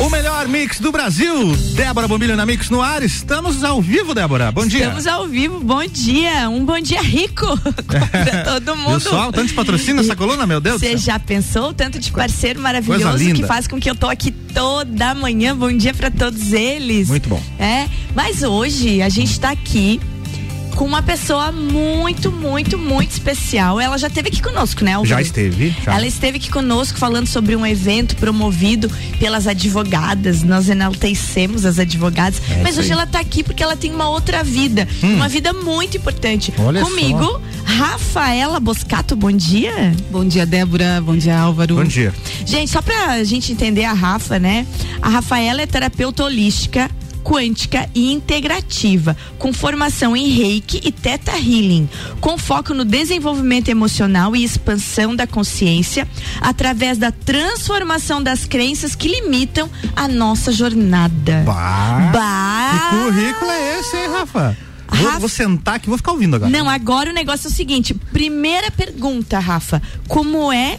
O melhor mix do Brasil. Débora Bombilho na Mix no ar. Estamos ao vivo, Débora. Bom dia. Estamos ao vivo. Bom dia. Um bom dia rico pra todo mundo. Pessoal, tanto de patrocínio essa coluna, meu Deus. Você já pensou tanto de parceiro maravilhoso que faz com que eu tô aqui toda manhã. Bom dia para todos eles. Muito bom. É, mas hoje a gente tá aqui com uma pessoa muito, muito, muito especial. Ela já esteve aqui conosco, né, Alvaro? Já esteve. Já. Ela esteve aqui conosco falando sobre um evento promovido pelas advogadas. Nós enaltecemos as advogadas. É mas hoje aí. ela está aqui porque ela tem uma outra vida. Hum. Uma vida muito importante. Olha Comigo, só. Rafaela Boscato, bom dia. Bom dia, Débora. Bom dia, Álvaro. Bom dia. Gente, só pra gente entender a Rafa, né? A Rafaela é terapeuta holística quântica e integrativa, com formação em Reiki e Theta Healing, com foco no desenvolvimento emocional e expansão da consciência através da transformação das crenças que limitam a nossa jornada. Bah, bah. Que currículo é esse, hein, Rafa? Vou, Rafa... vou, sentar aqui, vou ficar ouvindo agora. Não, agora o negócio é o seguinte: primeira pergunta, Rafa. Como é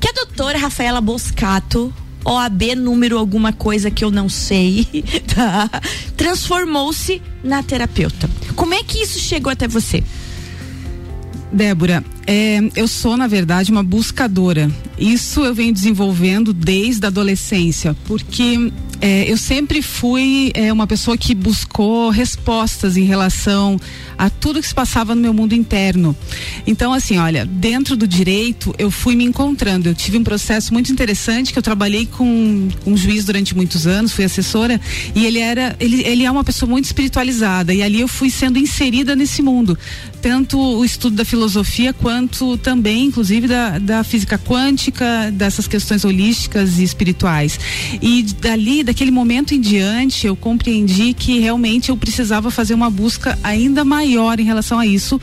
que a doutora Rafaela Boscato OAB número alguma coisa que eu não sei, tá? Transformou-se na terapeuta. Como é que isso chegou até você? Débora, é, eu sou, na verdade, uma buscadora. Isso eu venho desenvolvendo desde a adolescência, porque é, eu sempre fui é, uma pessoa que buscou respostas em relação a tudo que se passava no meu mundo interno. Então, assim, olha, dentro do direito, eu fui me encontrando. Eu tive um processo muito interessante que eu trabalhei com, um juiz durante muitos anos, fui assessora, e ele era, ele, ele é uma pessoa muito espiritualizada. E ali eu fui sendo inserida nesse mundo. Tanto o estudo da filosofia quanto também, inclusive, da, da física quântica, dessas questões holísticas e espirituais. E dali, daquele momento em diante, eu compreendi que realmente eu precisava fazer uma busca ainda maior em relação a isso,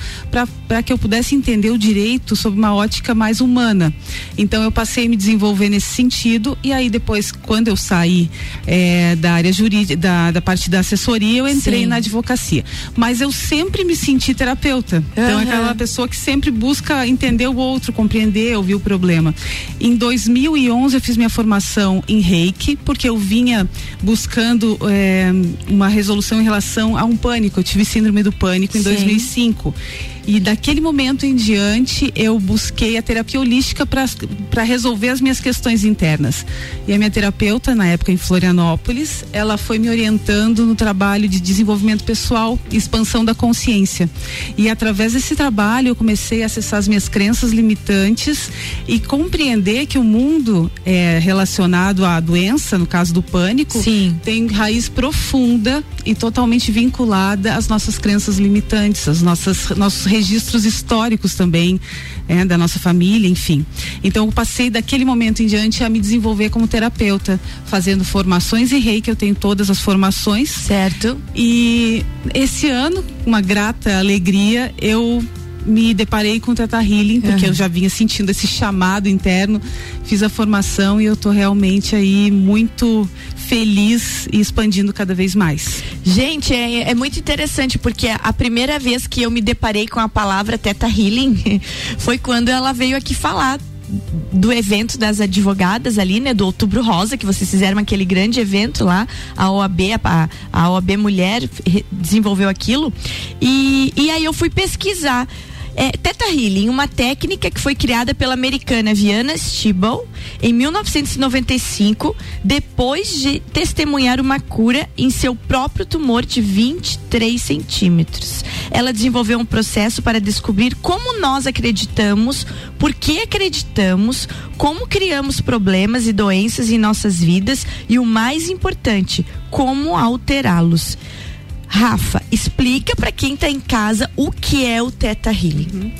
para que eu pudesse entender o direito sob uma ótica mais humana. Então, eu passei a me desenvolver nesse sentido, e aí depois, quando eu saí é, da área jurídica, da, da parte da assessoria, eu entrei Sim. na advocacia. Mas eu sempre me senti terapeuta. Uhum. Então, é aquela pessoa que sempre busca entender o outro, compreender, ouvir o problema. Em 2011, eu fiz minha formação em reiki, porque eu vinha buscando é, uma resolução em relação a um pânico. Eu tive síndrome do pânico em Sim. 2005. E daquele momento em diante, eu busquei a terapia holística para resolver as minhas questões internas. E a minha terapeuta, na época em Florianópolis, ela foi me orientando no trabalho de desenvolvimento pessoal e expansão da consciência. E através desse trabalho, eu comecei a acessar as minhas crenças limitantes e compreender que o mundo é, relacionado à doença, no caso do pânico, Sim. tem raiz profunda e totalmente vinculada às nossas crenças limitantes, nossas nossos registros históricos também é, da nossa família, enfim. Então eu passei daquele momento em diante a me desenvolver como terapeuta, fazendo formações em rei, que eu tenho todas as formações. Certo. E esse ano, uma grata alegria, eu me deparei com o Teta Healing, porque uhum. eu já vinha sentindo esse chamado interno, fiz a formação e eu tô realmente aí muito feliz e expandindo cada vez mais. Gente, é, é, muito interessante porque a primeira vez que eu me deparei com a palavra Teta Healing foi quando ela veio aqui falar do evento das advogadas ali, né, do Outubro Rosa, que vocês fizeram aquele grande evento lá, a OAB, a, a OAB Mulher desenvolveu aquilo. E, e aí eu fui pesquisar é, Teta Healing, uma técnica que foi criada pela americana Viana Stibble em 1995, depois de testemunhar uma cura em seu próprio tumor de 23 centímetros. Ela desenvolveu um processo para descobrir como nós acreditamos, por que acreditamos, como criamos problemas e doenças em nossas vidas e o mais importante, como alterá-los. Rafa, explica para quem está em casa o que é o Teta Healing. Uhum.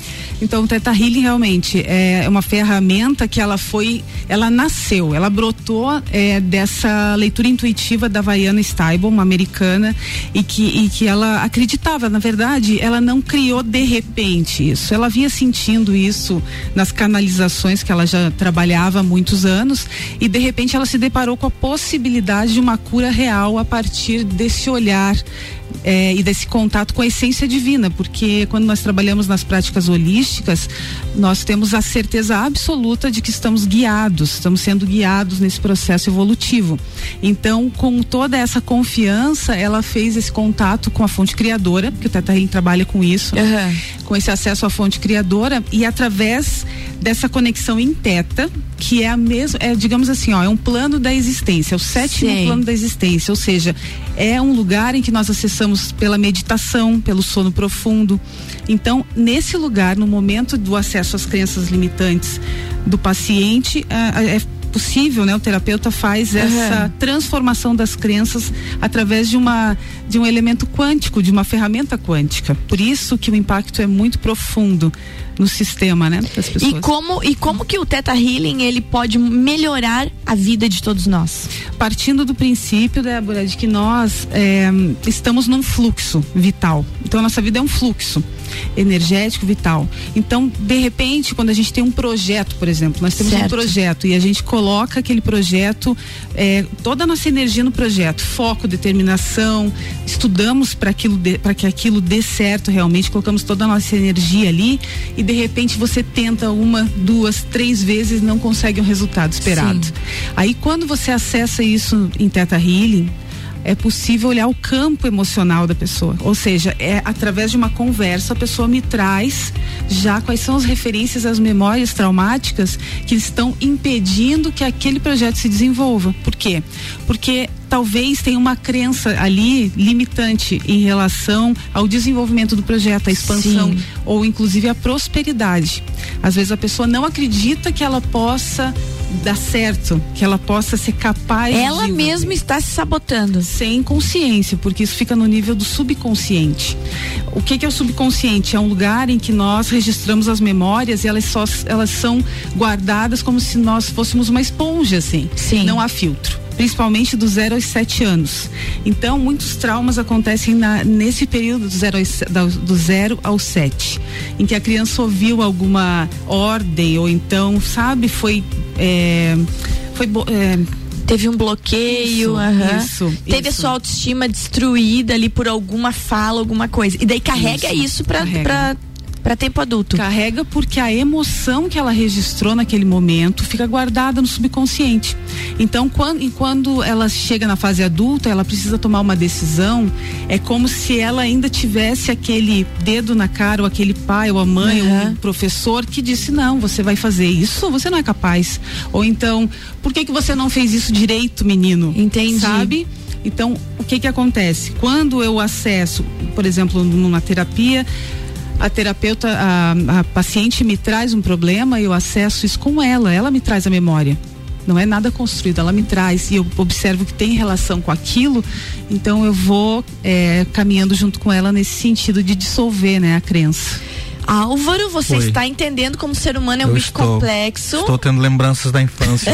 Então, o Teta Healing realmente é uma ferramenta que ela foi, ela nasceu, ela brotou é, dessa leitura intuitiva da Vaiana Steibel, uma americana, e que, e que ela acreditava, na verdade, ela não criou de repente isso. Ela vinha sentindo isso nas canalizações que ela já trabalhava há muitos anos, e de repente ela se deparou com a possibilidade de uma cura real a partir desse olhar é, e desse contato com a essência divina, porque quando nós trabalhamos nas práticas holísticas, nós temos a certeza absoluta de que estamos guiados, estamos sendo guiados nesse processo evolutivo. Então, com toda essa confiança, ela fez esse contato com a fonte criadora, que o Teta Healing trabalha com isso, uhum. com esse acesso à fonte criadora e através dessa conexão em teta, que é a mesma, é, digamos assim, ó, é um plano da existência, é o sétimo Sim. plano da existência, ou seja, é um lugar em que nós acessamos pela meditação, pelo sono profundo. Então, nesse lugar, no momento do acesso às crenças limitantes do paciente, é possível, né? O terapeuta faz essa uhum. transformação das crenças através de uma de um elemento quântico, de uma ferramenta quântica. Por isso que o impacto é muito profundo no sistema, né, das pessoas. E como e como que o Teta Healing ele pode melhorar a vida de todos nós? Partindo do princípio, Débora, de que nós é, estamos num fluxo vital. Então, a nossa vida é um fluxo energético vital. Então, de repente, quando a gente tem um projeto, por exemplo, nós temos certo. um projeto e a gente coloca aquele projeto, é, toda a nossa energia no projeto, foco, determinação, estudamos para aquilo para que aquilo dê certo realmente, colocamos toda a nossa energia ali e de repente você tenta uma, duas, três vezes e não consegue o um resultado esperado. Sim. Aí quando você acessa isso em Teta Healing, é possível olhar o campo emocional da pessoa. Ou seja, é através de uma conversa a pessoa me traz já quais são as referências, as memórias traumáticas que estão impedindo que aquele projeto se desenvolva. Por quê? Porque talvez tenha uma crença ali limitante em relação ao desenvolvimento do projeto, a expansão Sim. ou inclusive a prosperidade. Às vezes a pessoa não acredita que ela possa dar certo, que ela possa ser capaz Ela mesma está se sabotando. Sem consciência, porque isso fica no nível do subconsciente. O que, que é o subconsciente? É um lugar em que nós registramos as memórias e elas só elas são guardadas como se nós fôssemos uma esponja, assim. Sim. Não há filtro principalmente do zero aos sete anos. Então, muitos traumas acontecem na, nesse período do zero, aos, do zero ao sete, em que a criança ouviu alguma ordem ou então, sabe, foi é, foi é, teve um bloqueio, isso, isso teve isso. a sua autoestima destruída ali por alguma fala, alguma coisa. E daí carrega isso, isso para para tempo adulto. Carrega porque a emoção que ela registrou naquele momento fica guardada no subconsciente. Então, quando, e quando ela chega na fase adulta, ela precisa tomar uma decisão, é como se ela ainda tivesse aquele dedo na cara, ou aquele pai, ou a mãe, uhum. ou o professor que disse: não, você vai fazer isso, você não é capaz. Ou então, por que, que você não fez isso direito, menino? Entendi. Sabe? Então, o que que acontece? Quando eu acesso, por exemplo, numa terapia, a terapeuta, a, a paciente me traz um problema, eu acesso isso com ela, ela me traz a memória não é nada construído, ela me traz e eu observo que tem relação com aquilo, então eu vou é, caminhando junto com ela nesse sentido de dissolver né, a crença. Álvaro, você Oi. está entendendo como o ser humano é um bicho estou, complexo. Estou tendo lembranças da infância.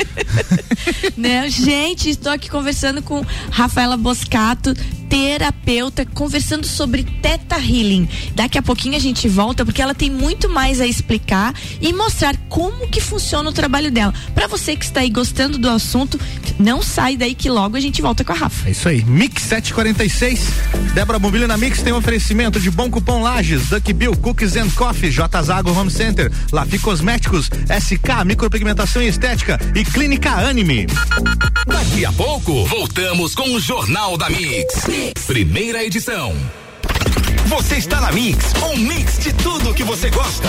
né? Gente, estou aqui conversando com Rafaela Boscato, terapeuta, conversando sobre Teta Healing. Daqui a pouquinho a gente volta porque ela tem muito mais a explicar e mostrar como que funciona o trabalho dela. Para você que está aí gostando do assunto, não sai daí que logo a gente volta com a Rafa. É isso aí. Mix 746. Débora Mobília na Mix tem um oferecimento de bom cupom Lages, Duck Bill, Cookies and Coffee, J Zago Home Center, Lafi Cosméticos, SK Micropigmentação e Estética e Clínica Anime. Daqui a pouco, voltamos com o Jornal da mix. Primeira edição. Você está na Mix, um mix de tudo que você gosta.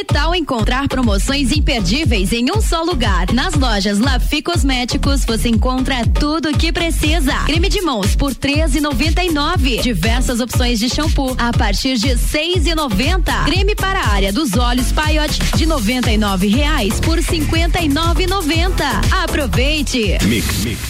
Que tal encontrar promoções imperdíveis em um só lugar? Nas lojas Lafi Cosméticos você encontra tudo o que precisa. Creme de mãos por 13,99. Diversas opções de shampoo a partir de 6,90. Creme para a área dos olhos Paiote de 99 reais por 59,90. Aproveite. Mix, mix.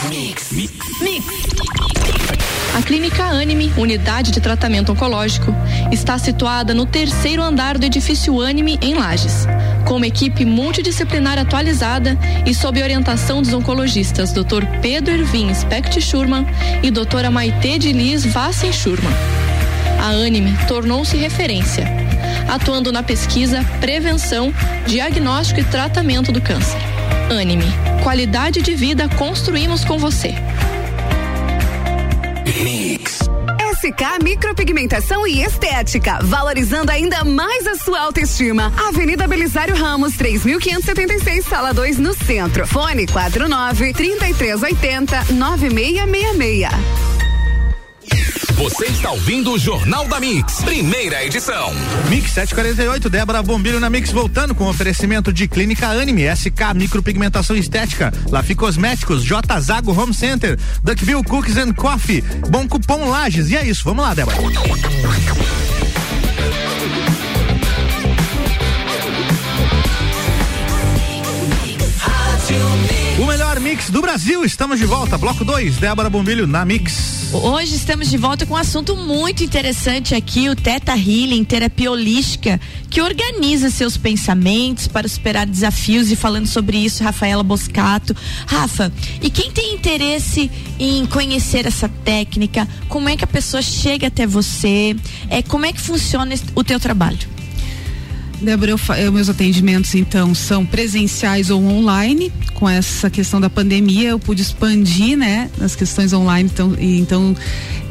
Mix. Mix. A Clínica Anime, unidade de tratamento oncológico, está situada no terceiro andar do edifício Anime, em Lages, com uma equipe multidisciplinar atualizada e sob orientação dos oncologistas Dr. Pedro Ervin Specht Schurman e Dra. Maite de Liz Vassen Schurman. A Anime tornou-se referência, atuando na pesquisa, prevenção, diagnóstico e tratamento do câncer Anime. Qualidade de vida construímos com você. Mix. SK Micropigmentação e Estética, valorizando ainda mais a sua autoestima. Avenida Belisário Ramos, 3576, sala 2, no centro. Fone 49 3380 9666. Você está ouvindo o Jornal da Mix, primeira edição. Mix 748, Débora Bombilho na Mix voltando com oferecimento de Clínica Anime, SK Micropigmentação Estética, Lafi Cosméticos, J Zago Home Center, Duckville Cookies and Coffee, Bom Cupom Lages. E é isso, vamos lá, Débora. Do Brasil, estamos de volta. Bloco 2, Débora Bombilho na Mix. Hoje estamos de volta com um assunto muito interessante aqui, o Teta Healing, terapia holística, que organiza seus pensamentos para superar desafios e falando sobre isso, Rafaela Boscato. Rafa, e quem tem interesse em conhecer essa técnica, como é que a pessoa chega até você? É, como é que funciona o teu trabalho? Débora, eu, eu, meus atendimentos então são presenciais ou online. Com essa questão da pandemia, eu pude expandir, né, as questões online, então, e, então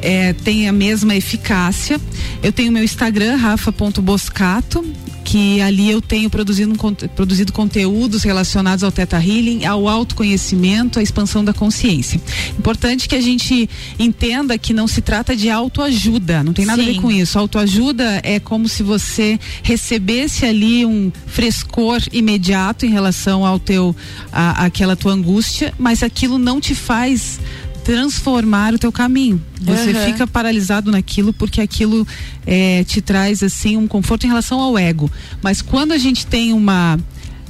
é, tem a mesma eficácia. Eu tenho meu Instagram, rafa.boscato, que ali eu tenho produzido, produzido conteúdos relacionados ao Teta Healing, ao autoconhecimento, à expansão da consciência. Importante que a gente entenda que não se trata de autoajuda, não tem nada Sim. a ver com isso. Autoajuda é como se você recebesse ali um frescor imediato em relação ao teu, a, aquela tua angústia, mas aquilo não te faz transformar o teu caminho. Você uhum. fica paralisado naquilo porque aquilo é, te traz assim um conforto em relação ao ego. Mas quando a gente tem uma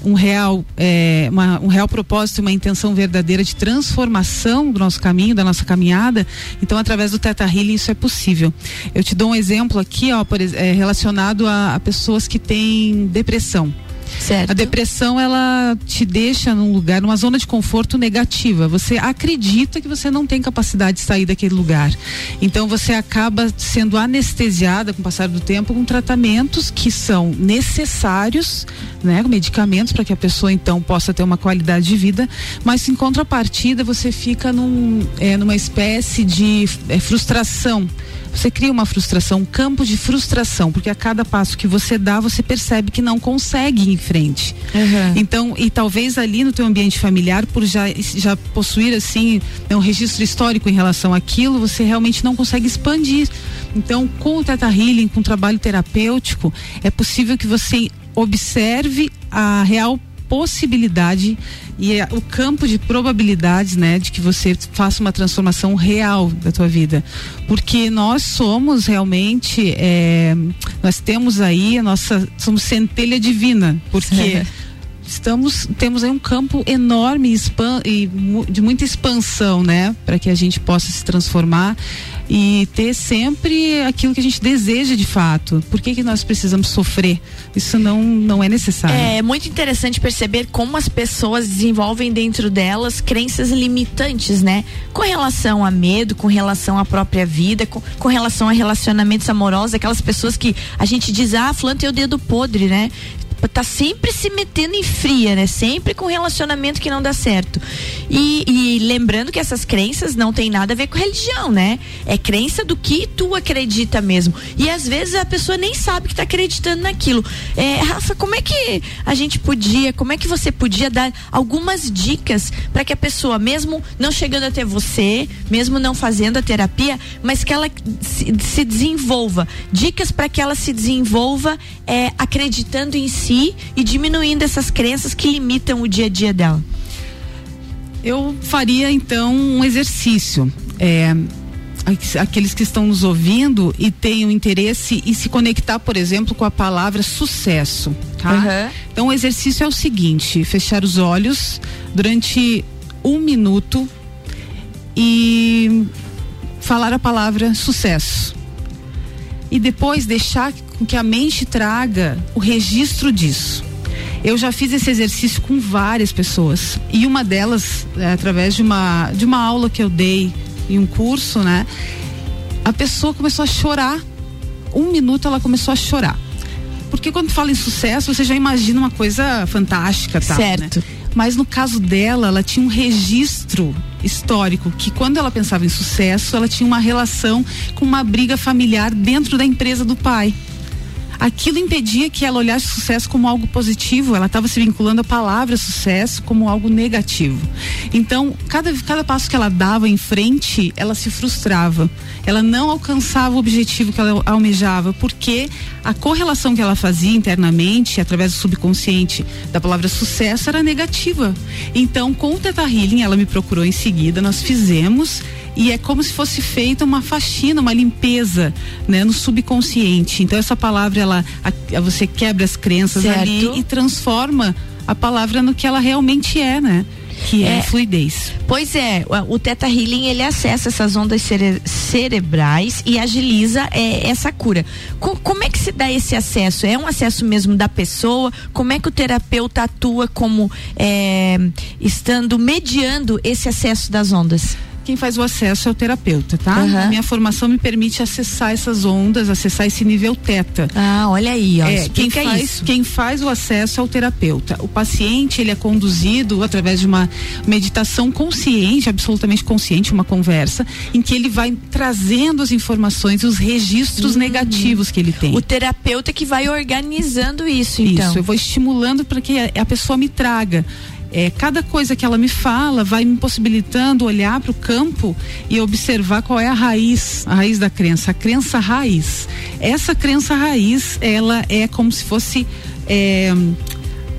um real, é, uma, um real propósito, uma intenção verdadeira de transformação do nosso caminho, da nossa caminhada, então através do Teta Healing isso é possível. Eu te dou um exemplo aqui, ó, por, é, relacionado a, a pessoas que têm depressão. Certo. A depressão ela te deixa num lugar, numa zona de conforto negativa. Você acredita que você não tem capacidade de sair daquele lugar. Então você acaba sendo anestesiada com o passar do tempo com tratamentos que são necessários, né, medicamentos para que a pessoa então possa ter uma qualidade de vida, mas em contrapartida você fica num, é, numa espécie de é, frustração você cria uma frustração, um campo de frustração, porque a cada passo que você dá, você percebe que não consegue ir em frente. Uhum. Então, e talvez ali no teu ambiente familiar, por já, já possuir assim né, um registro histórico em relação àquilo, você realmente não consegue expandir. Então, com o Teta Healing, com o trabalho terapêutico, é possível que você observe a real possibilidade e é o campo de probabilidades, né, de que você faça uma transformação real da tua vida, porque nós somos realmente, é, nós temos aí a nossa, somos centelha divina, porque estamos temos aí um campo enorme e de muita expansão, né, para que a gente possa se transformar e ter sempre aquilo que a gente deseja de fato. Por que, que nós precisamos sofrer? Isso não, não é necessário. É muito interessante perceber como as pessoas desenvolvem dentro delas crenças limitantes, né? Com relação a medo, com relação à própria vida, com, com relação a relacionamentos amorosos, aquelas pessoas que a gente diz, ah, fulano tem o dedo podre, né? Tá sempre se metendo em fria, né? Sempre com relacionamento que não dá certo. E, e, lembrando que essas crenças não tem nada a ver com religião, né? É crença do que tu acredita mesmo. E às vezes a pessoa nem sabe que tá acreditando naquilo. É, Rafa, como é que a gente podia, como é que você podia dar algumas dicas para que a pessoa, mesmo não chegando até você, mesmo não fazendo a terapia, mas que ela se, se desenvolva. Dicas para que ela se desenvolva é, acreditando em si si e diminuindo essas crenças que limitam o dia a dia dela? Eu faria então um exercício. É, aqueles que estão nos ouvindo e tenham interesse em se conectar, por exemplo, com a palavra sucesso, tá? Uhum. Então o exercício é o seguinte: fechar os olhos durante um minuto e falar a palavra sucesso. E depois deixar com que a mente traga o registro disso. Eu já fiz esse exercício com várias pessoas e uma delas, é, através de uma de uma aula que eu dei em um curso, né? A pessoa começou a chorar. Um minuto ela começou a chorar. Porque quando fala em sucesso, você já imagina uma coisa fantástica, tá? Certo. Né? Mas no caso dela, ela tinha um registro histórico que quando ela pensava em sucesso, ela tinha uma relação com uma briga familiar dentro da empresa do pai aquilo impedia que ela olhasse sucesso como algo positivo, ela estava se vinculando a palavra sucesso como algo negativo. Então, cada, cada passo que ela dava em frente, ela se frustrava. Ela não alcançava o objetivo que ela almejava, porque a correlação que ela fazia internamente, através do subconsciente, da palavra sucesso, era negativa. Então, com o Teta Healing, ela me procurou em seguida, nós fizemos e é como se fosse feita uma faxina, uma limpeza, né, no subconsciente. Então essa palavra ela a, você quebra as crenças certo. ali e transforma a palavra no que ela realmente é, né? que é, é, fluidez. Pois é, o Teta Healing ele acessa essas ondas cere cerebrais e agiliza é, essa cura. Co como é que se dá esse acesso? É um acesso mesmo da pessoa? Como é que o terapeuta atua como é, estando mediando esse acesso das ondas? Quem faz o acesso é o terapeuta, tá? Uhum. minha formação me permite acessar essas ondas, acessar esse nível teta. Ah, olha aí, ó. É, quem faz, isso. quem faz o acesso é o terapeuta. O paciente, ele é conduzido através de uma meditação consciente, absolutamente consciente, uma conversa, em que ele vai trazendo as informações, os registros uhum. negativos que ele tem. O terapeuta que vai organizando isso, então. Isso, eu vou estimulando para que a, a pessoa me traga é, cada coisa que ela me fala vai me possibilitando olhar para o campo e observar qual é a raiz, a raiz da crença, a crença raiz. Essa crença raiz, ela é como se fosse é,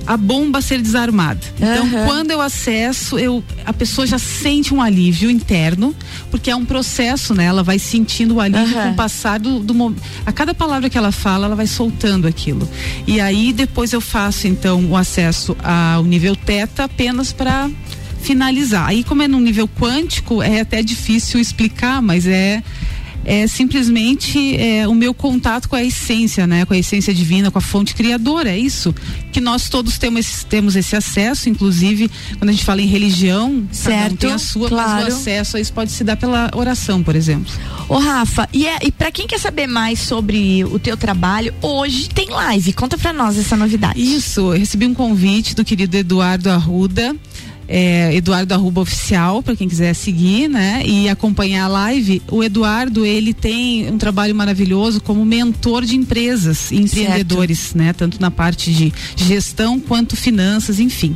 a bomba ser desarmada. Então, uhum. quando eu acesso, eu, a pessoa já sente um alívio interno, porque é um processo, né? Ela vai sentindo o alívio uhum. com o passar do, do a cada palavra que ela fala, ela vai soltando aquilo. E aí depois eu faço então o acesso ao nível teta apenas para finalizar. Aí como é no nível quântico, é até difícil explicar, mas é é simplesmente é, o meu contato com a essência, né? Com a essência divina, com a fonte criadora, é isso que nós todos temos esse, temos esse acesso, inclusive quando a gente fala em religião, certo, um tem a sua, claro. mas o acesso a isso pode se dar pela oração, por exemplo. Ô Rafa, e, é, e para quem quer saber mais sobre o teu trabalho, hoje tem live, conta para nós essa novidade. Isso, eu recebi um convite do querido Eduardo Arruda, é, Eduardo Arruba Oficial, para quem quiser seguir, né? E acompanhar a live. O Eduardo, ele tem um trabalho maravilhoso como mentor de empresas e empreendedores, certo. né? Tanto na parte de gestão quanto finanças, enfim.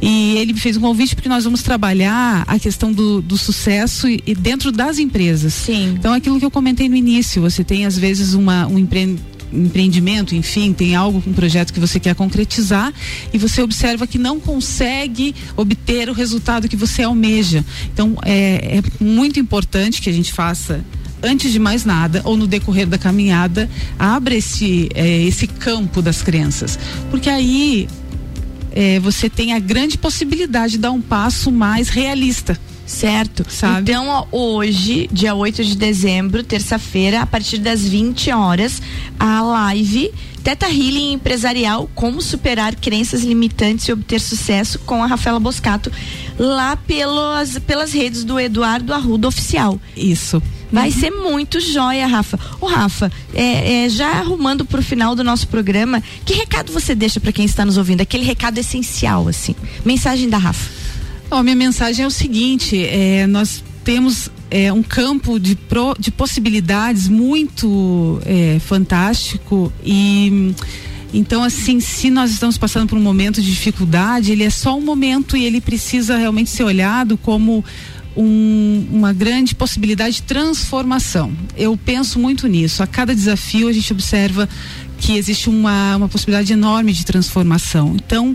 E ele me fez um convite porque nós vamos trabalhar a questão do, do sucesso e, e dentro das empresas. Sim. Então, aquilo que eu comentei no início, você tem às vezes uma, um empreendedor empreendimento, enfim, tem algo, um projeto que você quer concretizar e você observa que não consegue obter o resultado que você almeja. Então, é, é muito importante que a gente faça antes de mais nada, ou no decorrer da caminhada, abra esse, é, esse campo das crianças. Porque aí é, você tem a grande possibilidade de dar um passo mais realista. Certo. Sabe? Então, hoje, dia 8 de dezembro, terça-feira, a partir das 20 horas, a live Teta Healing Empresarial, como superar crenças limitantes e obter sucesso com a Rafaela Boscato, lá pelas, pelas redes do Eduardo Arruda Oficial. Isso. Vai uhum. ser muito joia, Rafa. Ô, Rafa, é, é, já arrumando pro final do nosso programa, que recado você deixa para quem está nos ouvindo? Aquele recado essencial, assim. Mensagem da Rafa. Oh, minha mensagem é o seguinte: é, nós temos é, um campo de, pro, de possibilidades muito é, fantástico e então assim se nós estamos passando por um momento de dificuldade ele é só um momento e ele precisa realmente ser olhado como um, uma grande possibilidade de transformação. Eu penso muito nisso. A cada desafio a gente observa que existe uma, uma possibilidade enorme de transformação. Então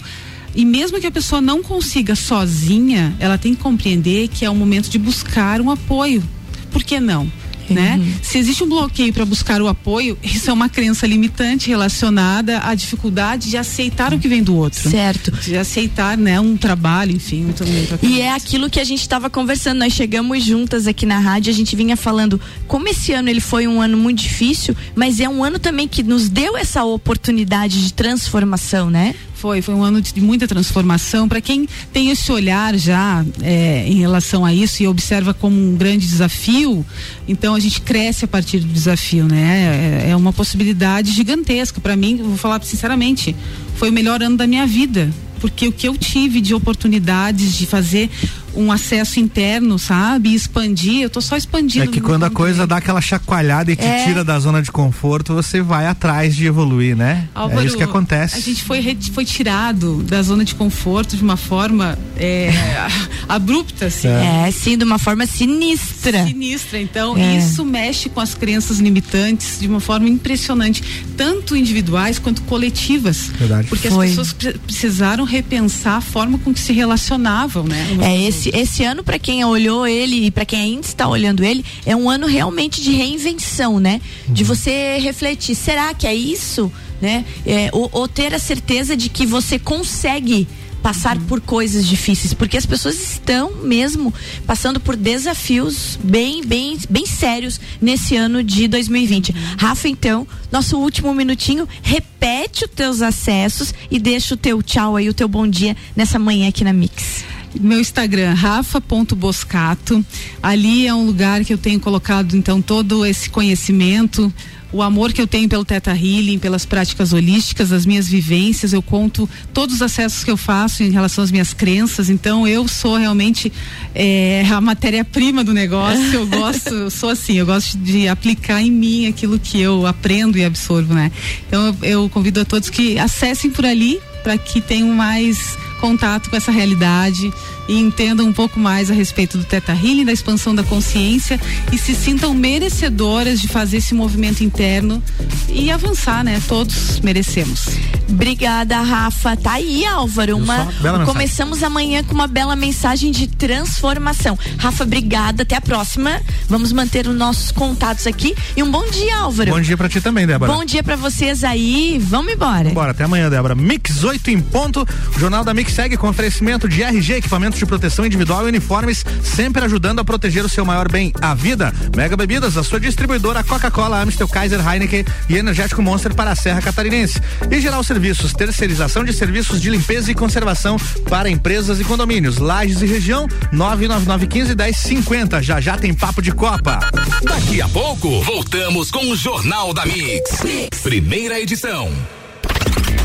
e mesmo que a pessoa não consiga sozinha, ela tem que compreender que é o momento de buscar um apoio. Por que não? Né? Uhum. Se existe um bloqueio para buscar o apoio, isso é uma crença limitante relacionada à dificuldade de aceitar o que vem do outro. Certo. De aceitar, né, um trabalho, enfim. Um e é aquilo que a gente estava conversando. Nós chegamos juntas aqui na rádio, a gente vinha falando como esse ano ele foi um ano muito difícil, mas é um ano também que nos deu essa oportunidade de transformação, né? Foi, foi um ano de, muita transformação. Para quem tem esse olhar já é, em relação a isso e observa como um grande desafio, então a gente cresce a partir do desafio, né? É, é uma possibilidade gigantesca. Para mim, vou falar sinceramente, foi o melhor ano da minha vida porque o que eu tive de oportunidades de fazer um acesso interno, sabe? Expandir, eu tô só expandindo. É que quando a coisa dá aquela chacoalhada e te é. tira da zona de conforto, você vai atrás de evoluir, né? Álvaro, é isso que acontece. A gente foi, foi tirado da zona de conforto de uma forma é, abrupta, assim. É. é, sim, de uma forma sinistra. Sinistra, então é. isso mexe com as crenças limitantes de uma forma impressionante, tanto individuais quanto coletivas. Verdade. Porque foi. as pessoas precisaram repensar a forma com que se relacionavam, né? É, esse esse, esse ano, para quem olhou ele e para quem ainda está olhando ele, é um ano realmente de reinvenção, né? De uhum. você refletir, será que é isso? Né? É, ou, ou ter a certeza de que você consegue passar por coisas difíceis, porque as pessoas estão mesmo passando por desafios bem, bem, bem sérios nesse ano de 2020. Rafa, então, nosso último minutinho, repete os teus acessos e deixa o teu tchau aí, o teu bom dia nessa manhã aqui na Mix meu Instagram, rafa.boscato. Ali é um lugar que eu tenho colocado então todo esse conhecimento, o amor que eu tenho pelo Teta Healing, pelas práticas holísticas, as minhas vivências, eu conto todos os acessos que eu faço em relação às minhas crenças. Então eu sou realmente é, a matéria-prima do negócio. Eu gosto, eu sou assim, eu gosto de aplicar em mim aquilo que eu aprendo e absorvo, né? Então eu, eu convido a todos que acessem por ali para que tenham mais contato com essa realidade e entendam um pouco mais a respeito do Teta Healing, da expansão da consciência e se sintam merecedoras de fazer esse movimento interno e avançar, né? Todos merecemos. Obrigada, Rafa. Tá aí, Álvaro. Uma, começamos amanhã com uma bela mensagem de transformação. Rafa, obrigada. Até a próxima. Vamos manter os nossos contatos aqui. E um bom dia, Álvaro. Bom dia para ti também, Débora. Bom dia para vocês aí. Vamos embora. Bora, até amanhã, Débora. Mix 8 em ponto. O Jornal da Mix segue com oferecimento de RG, equipamento equipamentos de proteção individual e uniformes, sempre ajudando a proteger o seu maior bem, a vida. Mega Bebidas, a sua distribuidora Coca-Cola, Amstel, Kaiser, Heineken e Energético Monster para a Serra Catarinense. E Geral Serviços, terceirização de serviços de limpeza e conservação para empresas e condomínios. Lages e região, 99915 1050. Já já tem papo de Copa. Daqui a pouco, voltamos com o Jornal da mix. mix. Primeira edição.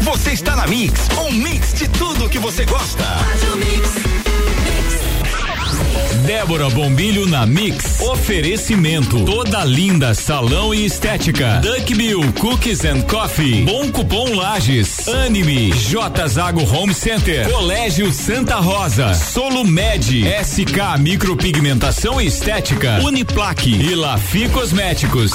Você está na Mix, um mix de tudo que você gosta. Débora Bombilho na Mix. Oferecimento. Toda linda salão e estética. Duck Bill Cookies and Coffee. Bom Cupom Lages. Anime. J Zago Home Center. Colégio Santa Rosa. Solo Med. SK Micropigmentação e Estética. Uniplaque. E Lafi Cosméticos.